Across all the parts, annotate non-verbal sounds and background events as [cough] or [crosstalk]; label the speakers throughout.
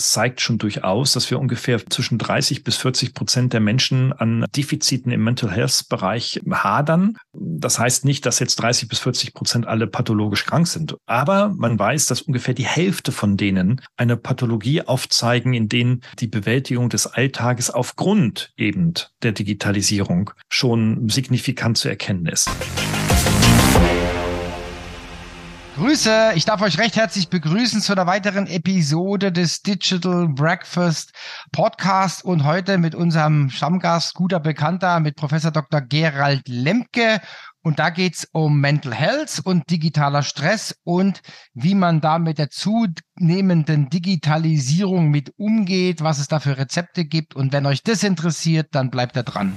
Speaker 1: das zeigt schon durchaus, dass wir ungefähr zwischen 30 bis 40 Prozent der Menschen an Defiziten im Mental Health Bereich hadern. Das heißt nicht, dass jetzt 30 bis 40 Prozent alle pathologisch krank sind. Aber man weiß, dass ungefähr die Hälfte von denen eine Pathologie aufzeigen, in denen die Bewältigung des Alltages aufgrund eben der Digitalisierung schon signifikant zu erkennen ist.
Speaker 2: Grüße, ich darf euch recht herzlich begrüßen zu einer weiteren Episode des Digital Breakfast Podcast und heute mit unserem Stammgast, guter Bekannter, mit Professor Dr. Gerald Lemke. Und da geht's um Mental Health und digitaler Stress und wie man da mit der zunehmenden Digitalisierung mit umgeht, was es da für Rezepte gibt. Und wenn euch das interessiert, dann bleibt da dran.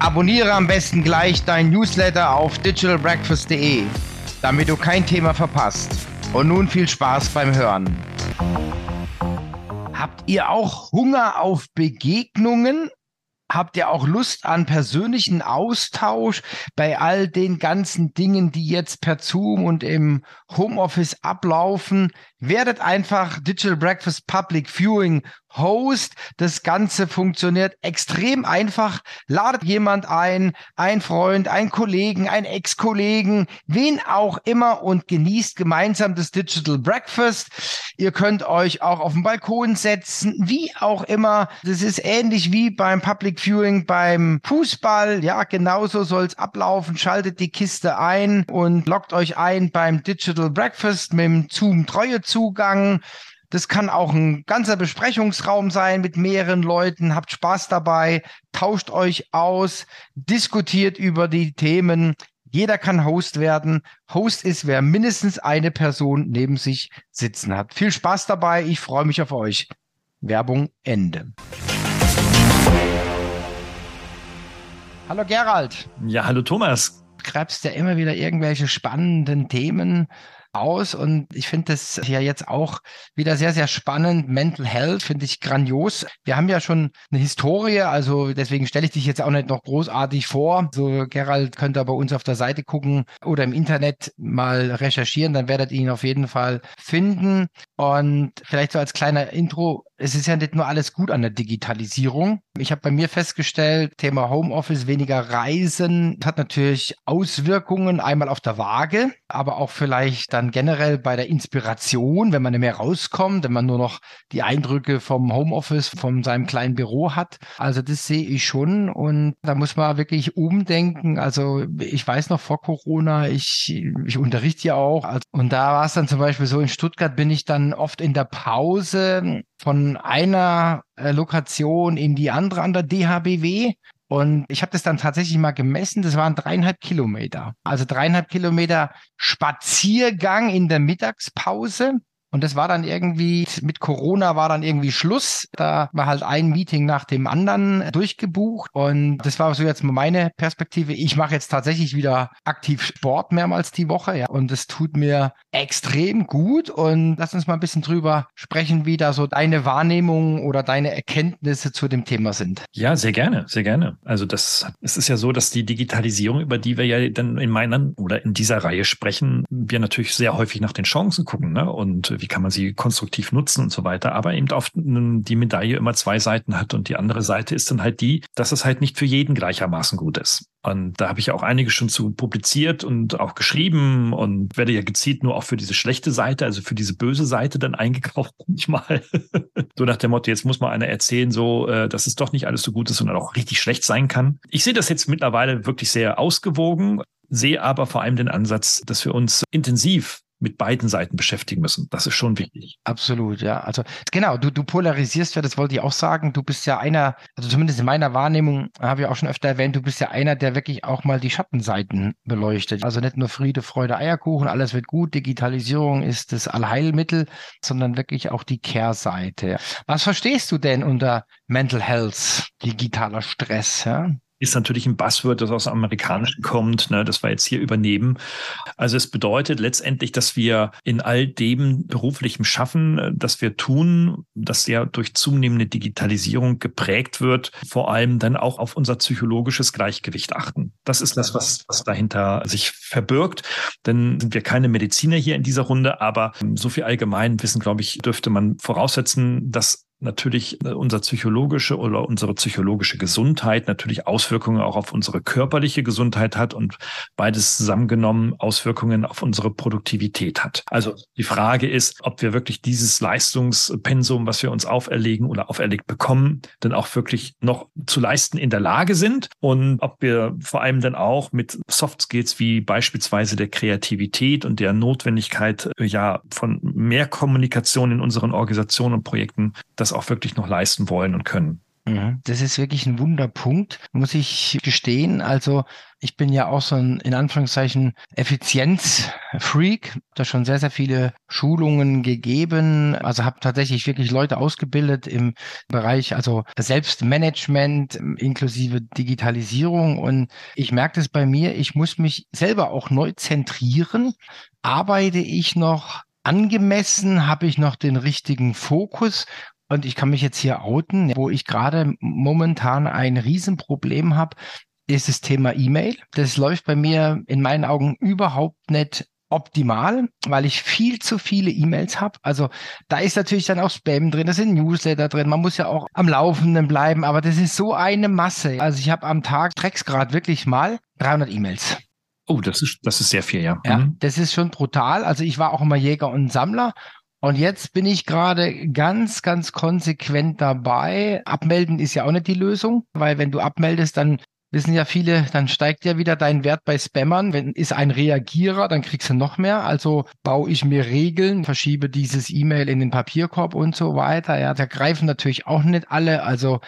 Speaker 2: Abonniere am besten gleich dein Newsletter auf digitalbreakfast.de, damit du kein Thema verpasst. Und nun viel Spaß beim Hören. Habt ihr auch Hunger auf Begegnungen? Habt ihr auch Lust an persönlichen Austausch bei all den ganzen Dingen, die jetzt per Zoom und im Homeoffice ablaufen? Werdet einfach Digital Breakfast Public Viewing Host. Das Ganze funktioniert extrem einfach. Ladet jemand ein, ein Freund, ein Kollegen, ein Ex-Kollegen, wen auch immer und genießt gemeinsam das Digital Breakfast. Ihr könnt euch auch auf den Balkon setzen, wie auch immer. Das ist ähnlich wie beim Public Viewing beim Fußball. Ja, genauso soll es ablaufen. Schaltet die Kiste ein und loggt euch ein beim Digital Breakfast mit dem Zoom Treuezugang. Das kann auch ein ganzer Besprechungsraum sein mit mehreren Leuten. Habt Spaß dabei, tauscht euch aus, diskutiert über die Themen. Jeder kann Host werden. Host ist, wer mindestens eine Person neben sich sitzen hat. Viel Spaß dabei. Ich freue mich auf euch. Werbung Ende. Hallo Gerald.
Speaker 1: Ja, hallo Thomas.
Speaker 2: Du greifst ja immer wieder irgendwelche spannenden Themen aus und ich finde das ja jetzt auch wieder sehr, sehr spannend. Mental Health finde ich grandios. Wir haben ja schon eine Historie, also deswegen stelle ich dich jetzt auch nicht noch großartig vor. So Gerald könnte bei uns auf der Seite gucken oder im Internet mal recherchieren, dann werdet ihr ihn auf jeden Fall finden. Und vielleicht so als kleiner Intro, es ist ja nicht nur alles gut an der Digitalisierung. Ich habe bei mir festgestellt, Thema Homeoffice, weniger Reisen, hat natürlich Auswirkungen einmal auf der Waage, aber auch vielleicht dann generell bei der Inspiration, wenn man nicht mehr rauskommt, wenn man nur noch die Eindrücke vom Homeoffice, von seinem kleinen Büro hat. Also das sehe ich schon und da muss man wirklich umdenken. Also ich weiß noch vor Corona, ich, ich unterrichte ja auch und da war es dann zum Beispiel so, in Stuttgart bin ich dann oft in der Pause von einer äh, Lokation in die andere an der DHBW. Und ich habe das dann tatsächlich mal gemessen. Das waren dreieinhalb Kilometer. Also dreieinhalb Kilometer Spaziergang in der Mittagspause. Und das war dann irgendwie, mit Corona war dann irgendwie Schluss. Da war halt ein Meeting nach dem anderen durchgebucht. Und das war so jetzt meine Perspektive. Ich mache jetzt tatsächlich wieder aktiv Sport mehrmals die Woche. Ja. Und das tut mir extrem gut. Und lass uns mal ein bisschen drüber sprechen, wie da so deine Wahrnehmung oder deine Erkenntnisse zu dem Thema sind.
Speaker 1: Ja, sehr gerne, sehr gerne. Also das, es ist ja so, dass die Digitalisierung, über die wir ja dann in meiner oder in dieser Reihe sprechen, wir natürlich sehr häufig nach den Chancen gucken. Ne? Und wie kann man sie konstruktiv nutzen und so weiter, aber eben oft die Medaille immer zwei Seiten hat und die andere Seite ist dann halt die, dass es halt nicht für jeden gleichermaßen gut ist. Und da habe ich auch einige schon zu publiziert und auch geschrieben und werde ja gezielt nur auch für diese schlechte Seite, also für diese böse Seite dann eingekauft [laughs] manchmal. so nach dem Motto, jetzt muss mal einer erzählen, so, äh, dass es doch nicht alles so gut ist und auch richtig schlecht sein kann. Ich sehe das jetzt mittlerweile wirklich sehr ausgewogen, sehe aber vor allem den Ansatz, dass wir uns intensiv mit beiden Seiten beschäftigen müssen. Das ist schon wichtig.
Speaker 2: Absolut, ja. Also genau, du, du polarisierst ja, das wollte ich auch sagen. Du bist ja einer, also zumindest in meiner Wahrnehmung, habe ich auch schon öfter erwähnt, du bist ja einer, der wirklich auch mal die Schattenseiten beleuchtet. Also nicht nur Friede, Freude, Eierkuchen, alles wird gut, Digitalisierung ist das Allheilmittel, sondern wirklich auch die Kehrseite. Was verstehst du denn unter Mental Health, digitaler Stress? Ja?
Speaker 1: Ist natürlich ein Buzzword, das aus dem Amerikanischen kommt, ne, das wir jetzt hier übernehmen. Also es bedeutet letztendlich, dass wir in all dem beruflichen Schaffen, äh, das wir tun, das ja durch zunehmende Digitalisierung geprägt wird, vor allem dann auch auf unser psychologisches Gleichgewicht achten. Das ist das, was, was dahinter sich verbirgt. Denn sind wir keine Mediziner hier in dieser Runde, aber so viel allgemein Wissen, glaube ich, dürfte man voraussetzen, dass natürlich äh, unser psychologische oder unsere psychologische Gesundheit natürlich Auswirkungen auch auf unsere körperliche Gesundheit hat und beides zusammengenommen Auswirkungen auf unsere Produktivität hat. Also die Frage ist, ob wir wirklich dieses Leistungspensum, was wir uns auferlegen oder auferlegt bekommen, dann auch wirklich noch zu leisten in der Lage sind und ob wir vor allem dann auch mit Soft Skills wie beispielsweise der Kreativität und der Notwendigkeit ja von mehr Kommunikation in unseren Organisationen und Projekten das das auch wirklich noch leisten wollen und können.
Speaker 2: Mhm. Das ist wirklich ein Wunderpunkt, muss ich gestehen. Also ich bin ja auch so ein, in Anführungszeichen, Effizienzfreak. Da schon sehr, sehr viele Schulungen gegeben. Also habe tatsächlich wirklich Leute ausgebildet im Bereich, also Selbstmanagement inklusive Digitalisierung. Und ich merke das bei mir, ich muss mich selber auch neu zentrieren. Arbeite ich noch angemessen? Habe ich noch den richtigen Fokus? Und ich kann mich jetzt hier outen, wo ich gerade momentan ein Riesenproblem habe, ist das Thema E-Mail. Das läuft bei mir in meinen Augen überhaupt nicht optimal, weil ich viel zu viele E-Mails habe. Also da ist natürlich dann auch Spam drin, da sind Newsletter drin. Man muss ja auch am Laufenden bleiben, aber das ist so eine Masse. Also ich habe am Tag, Drecks gerade wirklich mal 300 E-Mails.
Speaker 1: Oh, das ist, das ist sehr viel, ja.
Speaker 2: Ja, mhm. das ist schon brutal. Also ich war auch immer Jäger und Sammler und jetzt bin ich gerade ganz, ganz konsequent dabei. Abmelden ist ja auch nicht die Lösung, weil wenn du abmeldest, dann wissen ja viele, dann steigt ja wieder dein Wert bei Spammern. Wenn ist ein Reagierer, dann kriegst du noch mehr. Also baue ich mir Regeln, verschiebe dieses E-Mail in den Papierkorb und so weiter. Ja, da greifen natürlich auch nicht alle. Also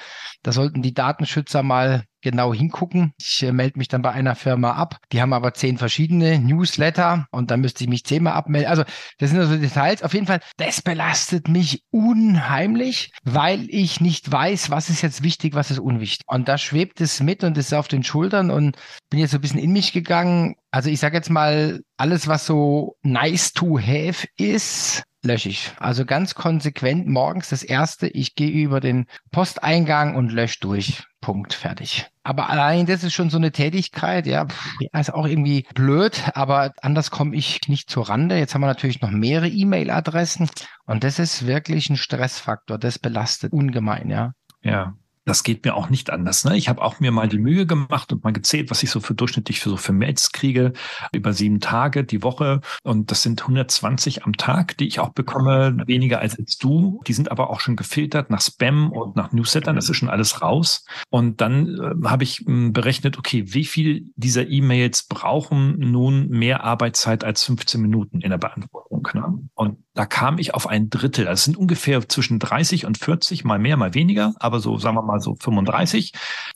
Speaker 2: da sollten die Datenschützer mal genau hingucken. Ich äh, melde mich dann bei einer Firma ab. Die haben aber zehn verschiedene Newsletter und dann müsste ich mich zehnmal abmelden. Also das sind also Details. Auf jeden Fall, das belastet mich unheimlich, weil ich nicht weiß, was ist jetzt wichtig, was ist unwichtig. Und da schwebt es mit und ist auf den Schultern und bin jetzt so ein bisschen in mich gegangen. Also ich sage jetzt mal, alles, was so nice to have ist, lösche ich. Also ganz konsequent morgens das erste, ich gehe über den Posteingang und lösche durch. Punkt, fertig. Aber allein das ist schon so eine Tätigkeit, ja, ist auch irgendwie blöd, aber anders komme ich nicht zur Rande. Jetzt haben wir natürlich noch mehrere E-Mail-Adressen und das ist wirklich ein Stressfaktor. Das belastet ungemein, ja.
Speaker 1: Ja, das geht mir auch nicht anders. Ne? Ich habe auch mir mal die Mühe gemacht und mal gezählt, was ich so für durchschnittlich für so für Mails kriege über sieben Tage die Woche. Und das sind 120 am Tag, die ich auch bekomme, weniger als jetzt du. Die sind aber auch schon gefiltert nach Spam und nach Newslettern. Das ist schon alles raus. Und dann äh, habe ich äh, berechnet, okay, wie viel dieser E-Mails brauchen nun mehr Arbeitszeit als 15 Minuten in der Beantwortung. Ne? Und da kam ich auf ein Drittel. Das sind ungefähr zwischen 30 und 40, mal mehr, mal weniger, aber so sagen wir mal so 35.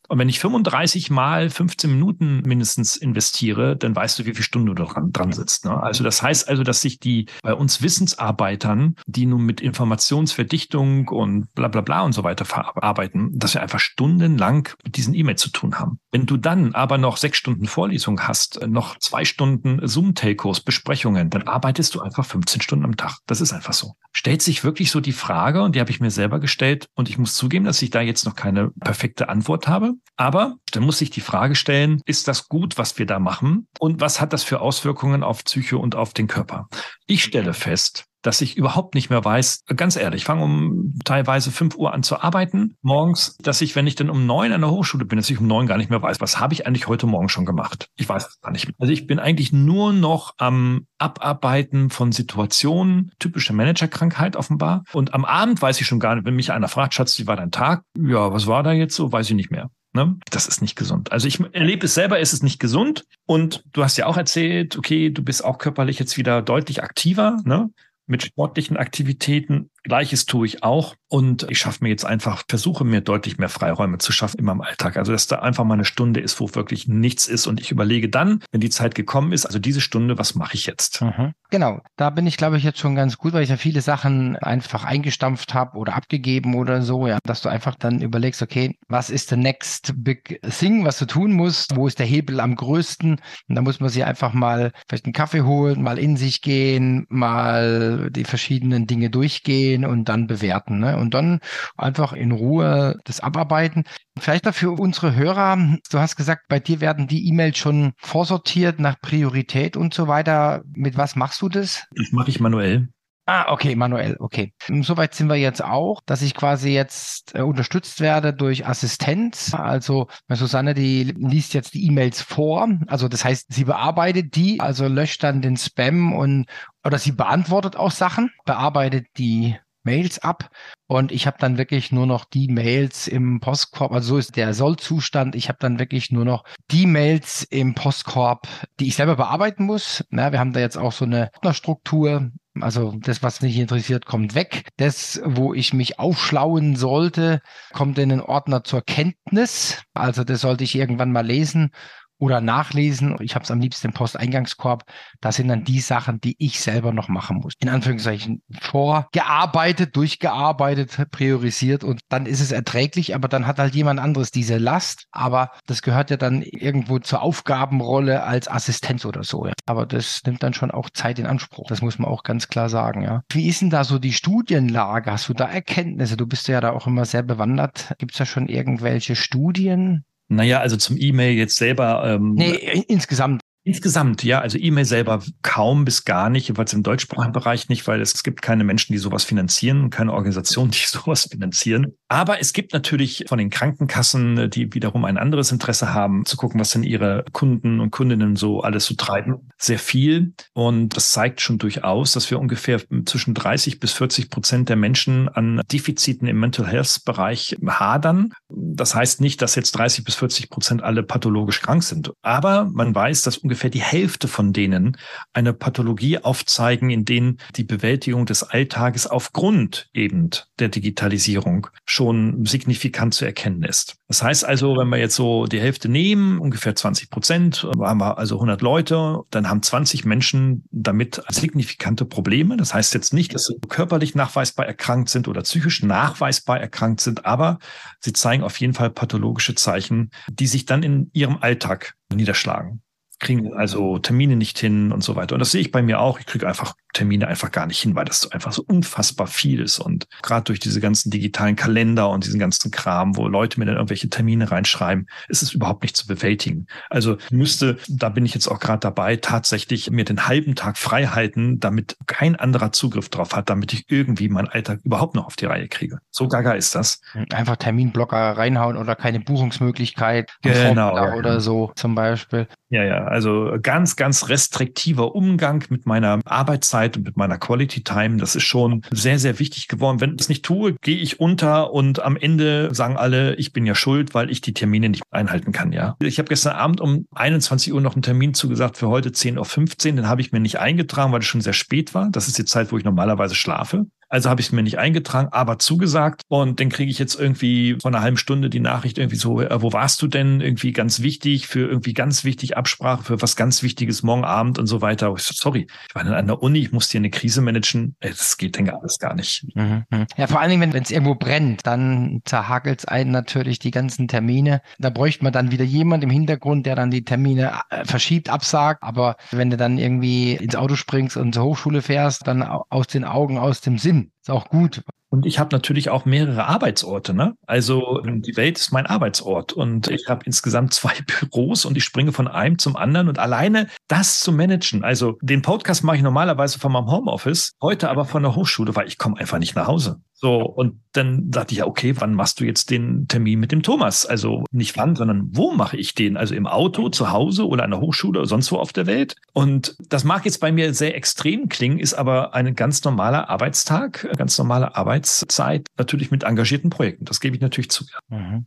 Speaker 1: Und wenn ich 35 mal 15 Minuten mindestens investiere, dann weißt du, wie viele Stunden du dran, dran sitzt. Ne? Also das heißt also, dass sich die bei uns Wissensarbeitern, die nun mit Informationsverdichtung und bla bla bla und so weiter verarbeiten, dass wir einfach stundenlang mit diesen E-Mails zu tun haben. Wenn du dann aber noch sechs Stunden Vorlesung hast, noch zwei Stunden Zoom-Telcos, Besprechungen, dann arbeitest du einfach 15 Stunden am Tag. Das ist einfach so. Stellt sich wirklich so die Frage, und die habe ich mir selber gestellt, und ich muss zugeben, dass ich da jetzt noch keine perfekte Antwort habe. Aber dann muss sich die Frage stellen, ist das gut, was wir da machen? Und was hat das für Auswirkungen auf Psyche und auf den Körper? Ich stelle fest, dass ich überhaupt nicht mehr weiß, ganz ehrlich, ich fange um teilweise fünf Uhr an zu arbeiten morgens, dass ich, wenn ich dann um neun an der Hochschule bin, dass ich um neun gar nicht mehr weiß, was habe ich eigentlich heute Morgen schon gemacht. Ich weiß es gar nicht mehr. Also ich bin eigentlich nur noch am Abarbeiten von Situationen, typische Managerkrankheit offenbar. Und am Abend weiß ich schon gar nicht, wenn mich einer fragt, Schatz, wie war dein Tag? Ja, was war da jetzt so? Weiß ich nicht mehr. Ne? Das ist nicht gesund. Also ich erlebe es selber, es ist nicht gesund. Und du hast ja auch erzählt, okay, du bist auch körperlich jetzt wieder deutlich aktiver, ne? Mit sportlichen Aktivitäten. Gleiches tue ich auch. Und ich schaffe mir jetzt einfach, versuche mir deutlich mehr Freiräume zu schaffen in meinem Alltag. Also, dass da einfach mal eine Stunde ist, wo wirklich nichts ist. Und ich überlege dann, wenn die Zeit gekommen ist, also diese Stunde, was mache ich jetzt? Mhm.
Speaker 2: Genau. Da bin ich, glaube ich, jetzt schon ganz gut, weil ich ja viele Sachen einfach eingestampft habe oder abgegeben oder so. Ja, dass du einfach dann überlegst, okay, was ist the next big thing, was du tun musst? Wo ist der Hebel am größten? Und da muss man sich einfach mal vielleicht einen Kaffee holen, mal in sich gehen, mal die verschiedenen Dinge durchgehen und dann bewerten. Ne? Und dann einfach in Ruhe das abarbeiten. Vielleicht dafür unsere Hörer. Du hast gesagt, bei dir werden die E-Mails schon vorsortiert nach Priorität und so weiter. Mit was machst du das?
Speaker 1: Das mache ich manuell.
Speaker 2: Ah, okay, manuell, okay. Soweit sind wir jetzt auch, dass ich quasi jetzt äh, unterstützt werde durch Assistenz. Also Susanne, die liest jetzt die E-Mails vor. Also das heißt, sie bearbeitet die, also löscht dann den Spam und oder sie beantwortet auch Sachen, bearbeitet die Mails ab und ich habe dann wirklich nur noch die Mails im Postkorb, also so ist der Sollzustand. Ich habe dann wirklich nur noch die Mails im Postkorb, die ich selber bearbeiten muss. Na, wir haben da jetzt auch so eine Ordnerstruktur. Also das, was mich interessiert, kommt weg. Das, wo ich mich aufschlauen sollte, kommt in den Ordner zur Kenntnis. Also das sollte ich irgendwann mal lesen oder nachlesen. Ich habe es am liebsten im Posteingangskorb. Das sind dann die Sachen, die ich selber noch machen muss. In Anführungszeichen vorgearbeitet, durchgearbeitet, priorisiert und dann ist es erträglich, aber dann hat halt jemand anderes diese Last. Aber das gehört ja dann irgendwo zur Aufgabenrolle als Assistenz oder so. Ja. Aber das nimmt dann schon auch Zeit in Anspruch. Das muss man auch ganz klar sagen. Ja. Wie ist denn da so die Studienlage? Hast du da Erkenntnisse? Du bist ja da auch immer sehr bewandert. Gibt es da schon irgendwelche Studien?
Speaker 1: Naja, also zum E-Mail jetzt selber.
Speaker 2: Ähm, nee, insgesamt.
Speaker 1: Insgesamt, ja, also E-Mail selber kaum bis gar nicht, jedenfalls im deutschsprachigen Bereich nicht, weil es, es gibt keine Menschen, die sowas finanzieren, keine Organisationen, die [laughs] sowas finanzieren. Aber es gibt natürlich von den Krankenkassen, die wiederum ein anderes Interesse haben, zu gucken, was denn ihre Kunden und Kundinnen so alles so treiben, sehr viel. Und das zeigt schon durchaus, dass wir ungefähr zwischen 30 bis 40 Prozent der Menschen an Defiziten im Mental Health Bereich hadern. Das heißt nicht, dass jetzt 30 bis 40 Prozent alle pathologisch krank sind. Aber man weiß, dass ungefähr ungefähr die Hälfte von denen eine Pathologie aufzeigen, in denen die Bewältigung des Alltages aufgrund eben der Digitalisierung schon signifikant zu erkennen ist. Das heißt also, wenn wir jetzt so die Hälfte nehmen, ungefähr 20 Prozent, haben wir also 100 Leute, dann haben 20 Menschen damit signifikante Probleme. Das heißt jetzt nicht, dass sie körperlich nachweisbar erkrankt sind oder psychisch nachweisbar erkrankt sind, aber sie zeigen auf jeden Fall pathologische Zeichen, die sich dann in ihrem Alltag niederschlagen kriegen also Termine nicht hin und so weiter. Und das sehe ich bei mir auch. Ich kriege einfach Termine einfach gar nicht hin, weil das einfach so unfassbar viel ist. Und gerade durch diese ganzen digitalen Kalender und diesen ganzen Kram, wo Leute mir dann irgendwelche Termine reinschreiben, ist es überhaupt nicht zu bewältigen. Also müsste, da bin ich jetzt auch gerade dabei, tatsächlich mir den halben Tag frei halten, damit kein anderer Zugriff drauf hat, damit ich irgendwie meinen Alltag überhaupt noch auf die Reihe kriege. So gaga ist das.
Speaker 2: Einfach Terminblocker reinhauen oder keine Buchungsmöglichkeit
Speaker 1: genau,
Speaker 2: oder so zum Beispiel.
Speaker 1: Ja, ja, also ganz, ganz restriktiver Umgang mit meiner Arbeitszeit und mit meiner Quality Time. Das ist schon sehr, sehr wichtig geworden. Wenn ich das nicht tue, gehe ich unter und am Ende sagen alle, ich bin ja schuld, weil ich die Termine nicht einhalten kann, ja. Ich habe gestern Abend um 21 Uhr noch einen Termin zugesagt für heute 10.15 Uhr. Den habe ich mir nicht eingetragen, weil es schon sehr spät war. Das ist die Zeit, wo ich normalerweise schlafe. Also habe ich es mir nicht eingetragen, aber zugesagt. Und dann kriege ich jetzt irgendwie vor einer halben Stunde die Nachricht irgendwie so, äh, wo warst du denn? Irgendwie ganz wichtig, für irgendwie ganz wichtig Absprache, für was ganz Wichtiges morgen Abend und so weiter. Ich so, sorry, ich war dann an der Uni, ich musste hier eine Krise managen. Das geht denn alles gar nicht. Mhm,
Speaker 2: mhm. Ja, vor allen Dingen, wenn es irgendwo brennt, dann zerhagelt es einen natürlich die ganzen Termine. Da bräuchte man dann wieder jemand im Hintergrund, der dann die Termine äh, verschiebt, absagt. Aber wenn du dann irgendwie ins Auto springst und zur Hochschule fährst, dann aus den Augen, aus dem Sinn him ist auch gut.
Speaker 1: Und ich habe natürlich auch mehrere Arbeitsorte. Ne? Also die Welt ist mein Arbeitsort und ich habe insgesamt zwei [laughs] Büros und ich springe von einem zum anderen und alleine das zu managen. Also den Podcast mache ich normalerweise von meinem Homeoffice, heute aber von der Hochschule, weil ich komme einfach nicht nach Hause. So, und dann dachte ich ja, okay, wann machst du jetzt den Termin mit dem Thomas? Also nicht wann, sondern wo mache ich den? Also im Auto, zu Hause oder an der Hochschule oder sonst wo auf der Welt? Und das mag jetzt bei mir sehr extrem klingen, ist aber ein ganz normaler Arbeitstag, ganz normale Arbeitszeit, natürlich mit engagierten Projekten. Das gebe ich natürlich zu. Mhm.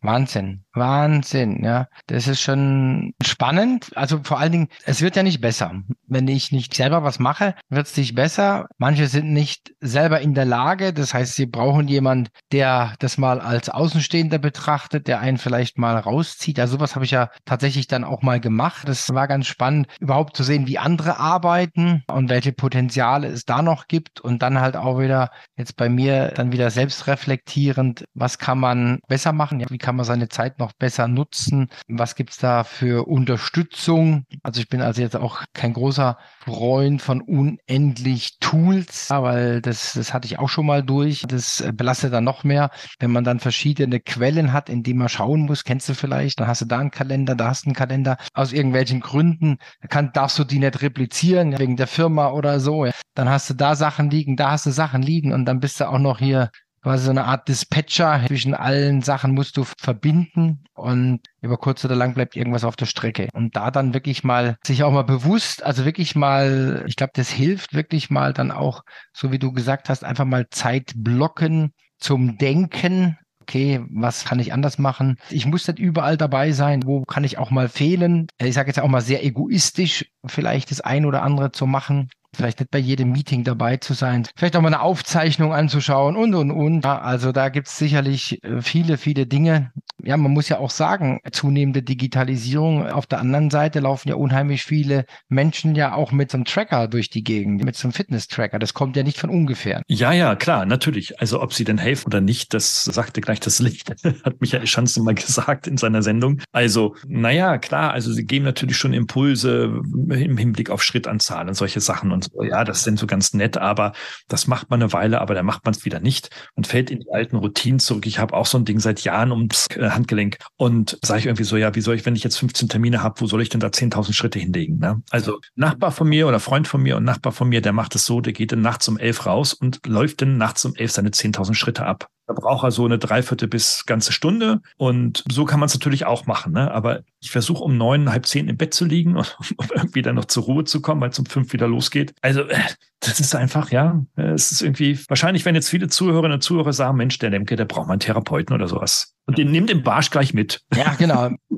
Speaker 2: Wahnsinn, Wahnsinn, ja. Das ist schon spannend. Also vor allen Dingen, es wird ja nicht besser. Wenn ich nicht selber was mache, wird es nicht besser. Manche sind nicht selber in der Lage. Das heißt, sie brauchen jemand, der das mal als Außenstehender betrachtet, der einen vielleicht mal rauszieht. Also sowas habe ich ja tatsächlich dann auch mal gemacht. Das war ganz spannend, überhaupt zu sehen, wie andere arbeiten und welche Potenziale es da noch gibt. Und dann halt auch wieder jetzt bei mir dann wieder selbst reflektierend, was kann man besser machen? Ja, wie kann man seine Zeit noch besser nutzen? Was gibt's da für Unterstützung? Also ich bin also jetzt auch kein großer Freund von unendlich Tools, weil das, das hatte ich auch schon mal durch. Das belastet dann noch mehr, wenn man dann verschiedene Quellen hat, in die man schauen muss. Kennst du vielleicht? Dann hast du da einen Kalender, da hast du einen Kalender. Aus irgendwelchen Gründen kann, darfst du die nicht replizieren, wegen der Firma oder so. Dann hast du da Sachen liegen, da hast du Sachen liegen und dann bist du auch noch hier quasi so eine Art Dispatcher. Zwischen allen Sachen musst du verbinden und über kurz oder lang bleibt irgendwas auf der Strecke. Und da dann wirklich mal sich auch mal bewusst, also wirklich mal, ich glaube, das hilft wirklich mal dann auch, so wie du gesagt hast, einfach mal Zeit blocken zum Denken, okay, was kann ich anders machen? Ich muss nicht überall dabei sein. Wo kann ich auch mal fehlen? Ich sage jetzt auch mal sehr egoistisch, vielleicht das ein oder andere zu machen vielleicht nicht bei jedem Meeting dabei zu sein, vielleicht auch mal eine Aufzeichnung anzuschauen und, und, und. Ja, also da gibt es sicherlich äh, viele, viele Dinge. Ja, man muss ja auch sagen, zunehmende Digitalisierung. Auf der anderen Seite laufen ja unheimlich viele Menschen ja auch mit so einem Tracker durch die Gegend, mit so einem Fitness-Tracker. Das kommt ja nicht von ungefähr.
Speaker 1: Ja, ja, klar, natürlich. Also ob sie denn helfen oder nicht, das sagte gleich das Licht, [laughs] hat Michael Schanze mal [laughs] gesagt in seiner Sendung. Also, naja, klar, also sie geben natürlich schon Impulse im Hinblick auf Schrittanzahl und solche Sachen und ja, das sind so ganz nett, aber das macht man eine Weile, aber dann macht man es wieder nicht und fällt in die alten Routinen zurück. Ich habe auch so ein Ding seit Jahren ums äh, Handgelenk und sage ich irgendwie so, ja, wie soll ich, wenn ich jetzt 15 Termine habe, wo soll ich denn da 10.000 Schritte hinlegen? Ne? Also Nachbar von mir oder Freund von mir und Nachbar von mir, der macht es so, der geht dann nachts um elf raus und läuft dann nachts um elf seine 10.000 Schritte ab. Da braucht er so eine Dreiviertel bis ganze Stunde. Und so kann man es natürlich auch machen. Ne? Aber ich versuche um neun, halb zehn im Bett zu liegen, [laughs] um irgendwie dann noch zur Ruhe zu kommen, weil es um fünf wieder losgeht. Also äh, das ist einfach, ja, es ist irgendwie, wahrscheinlich, wenn jetzt viele Zuhörerinnen und Zuhörer sagen, Mensch, der Lemke, der braucht mal einen Therapeuten oder sowas. Und den nimmt den Barsch gleich mit.
Speaker 2: Ja, genau. [laughs]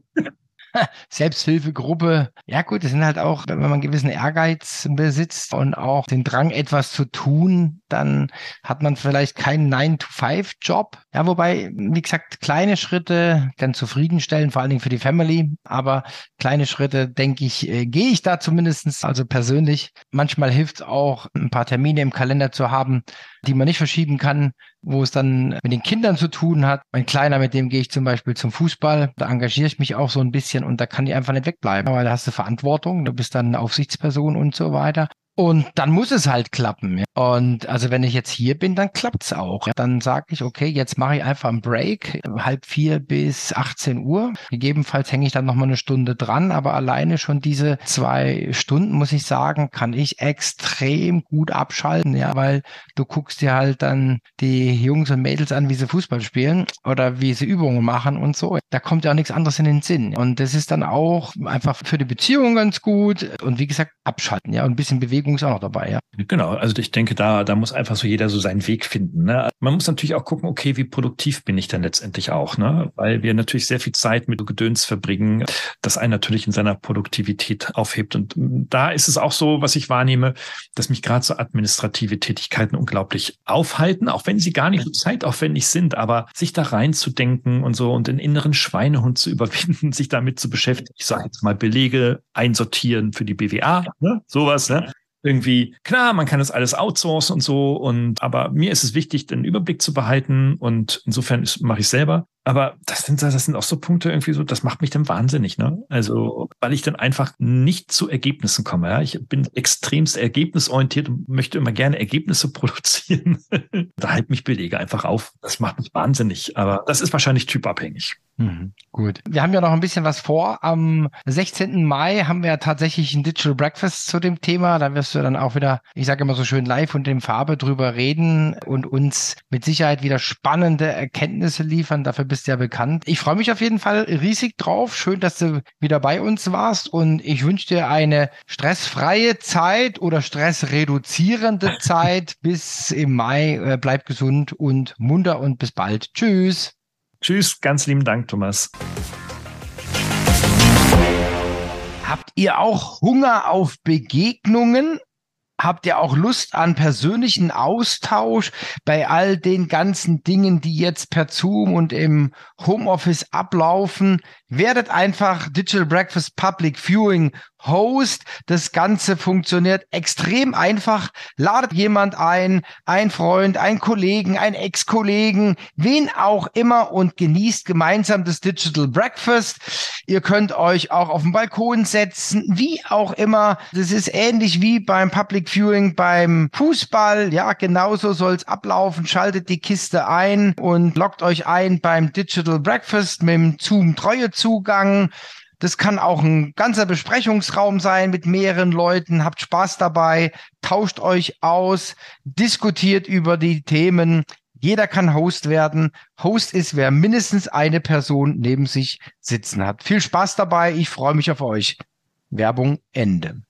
Speaker 2: [laughs] Selbsthilfegruppe. Ja gut, das sind halt auch, wenn man einen gewissen Ehrgeiz besitzt und auch den Drang, etwas zu tun, dann hat man vielleicht keinen 9-to-5-Job. Ja, wobei, wie gesagt, kleine Schritte dann zufriedenstellen, vor allen Dingen für die Family. Aber kleine Schritte, denke ich, äh, gehe ich da zumindestens also persönlich. Manchmal hilft es auch, ein paar Termine im Kalender zu haben, die man nicht verschieben kann, wo es dann mit den Kindern zu tun hat. Mein Kleiner, mit dem gehe ich zum Beispiel zum Fußball. Da engagiere ich mich auch so ein bisschen und da kann die einfach nicht wegbleiben, weil da hast du Verantwortung, du bist dann Aufsichtsperson und so weiter. Und dann muss es halt klappen. Und also wenn ich jetzt hier bin, dann klappt's auch. Dann sage ich, okay, jetzt mache ich einfach einen Break, halb vier bis 18 Uhr. Gegebenenfalls hänge ich dann nochmal eine Stunde dran, aber alleine schon diese zwei Stunden, muss ich sagen, kann ich extrem gut abschalten, ja, weil du guckst dir halt dann die Jungs und Mädels an, wie sie Fußball spielen oder wie sie Übungen machen und so. Da kommt ja auch nichts anderes in den Sinn. Und das ist dann auch einfach für die Beziehung ganz gut und wie gesagt, abschalten, ja, und ein bisschen Bewegung Bewegung ist auch noch dabei, ja.
Speaker 1: Genau, also ich denke, da, da muss einfach so jeder so seinen Weg finden. Ne? Man muss natürlich auch gucken, okay, wie produktiv bin ich denn letztendlich auch, ne? Weil wir natürlich sehr viel Zeit mit Gedöns verbringen, das einen natürlich in seiner Produktivität aufhebt. Und da ist es auch so, was ich wahrnehme, dass mich gerade so administrative Tätigkeiten unglaublich aufhalten, auch wenn sie gar nicht so zeitaufwendig sind, aber sich da reinzudenken und so und den inneren Schweinehund zu [laughs] überwinden, sich damit zu beschäftigen. Ich sage jetzt mal Belege einsortieren für die BWA, ne? sowas, ne? Irgendwie, klar, man kann das alles outsourcen und so, und aber mir ist es wichtig, den Überblick zu behalten und insofern mache ich selber. Aber das sind, das sind auch so Punkte irgendwie so, das macht mich dann wahnsinnig, ne? Also, weil ich dann einfach nicht zu Ergebnissen komme. Ja? Ich bin extremst ergebnisorientiert und möchte immer gerne Ergebnisse [laughs] produzieren. da halt mich Belege einfach auf. Das macht mich wahnsinnig. Aber das ist wahrscheinlich typabhängig.
Speaker 2: Mhm, gut. Wir haben ja noch ein bisschen was vor. Am 16. Mai haben wir tatsächlich ein Digital Breakfast zu dem Thema. Da wirst du dann auch wieder, ich sage immer so schön live und in Farbe drüber reden und uns mit Sicherheit wieder spannende Erkenntnisse liefern. Dafür bist ja bekannt. Ich freue mich auf jeden Fall riesig drauf. Schön, dass du wieder bei uns warst und ich wünsche dir eine stressfreie Zeit oder stressreduzierende [laughs] Zeit bis im Mai. Bleib gesund und munter und bis bald. Tschüss.
Speaker 1: Tschüss, ganz lieben Dank, Thomas.
Speaker 2: Habt ihr auch Hunger auf Begegnungen? Habt ihr auch Lust an persönlichen Austausch bei all den ganzen Dingen, die jetzt per Zoom und im Homeoffice ablaufen? Werdet einfach Digital Breakfast Public Viewing Host. Das Ganze funktioniert extrem einfach. Ladet jemand ein, ein Freund, ein Kollegen, ein Ex-Kollegen, wen auch immer und genießt gemeinsam das Digital Breakfast. Ihr könnt euch auch auf den Balkon setzen, wie auch immer. Das ist ähnlich wie beim Public Viewing beim Fußball. Ja, genauso soll es ablaufen. Schaltet die Kiste ein und loggt euch ein beim Digital Breakfast mit dem Zoom-Treue-Zugang. Das kann auch ein ganzer Besprechungsraum sein mit mehreren Leuten. Habt Spaß dabei, tauscht euch aus, diskutiert über die Themen. Jeder kann Host werden. Host ist, wer mindestens eine Person neben sich sitzen hat. Viel Spaß dabei. Ich freue mich auf euch. Werbung Ende.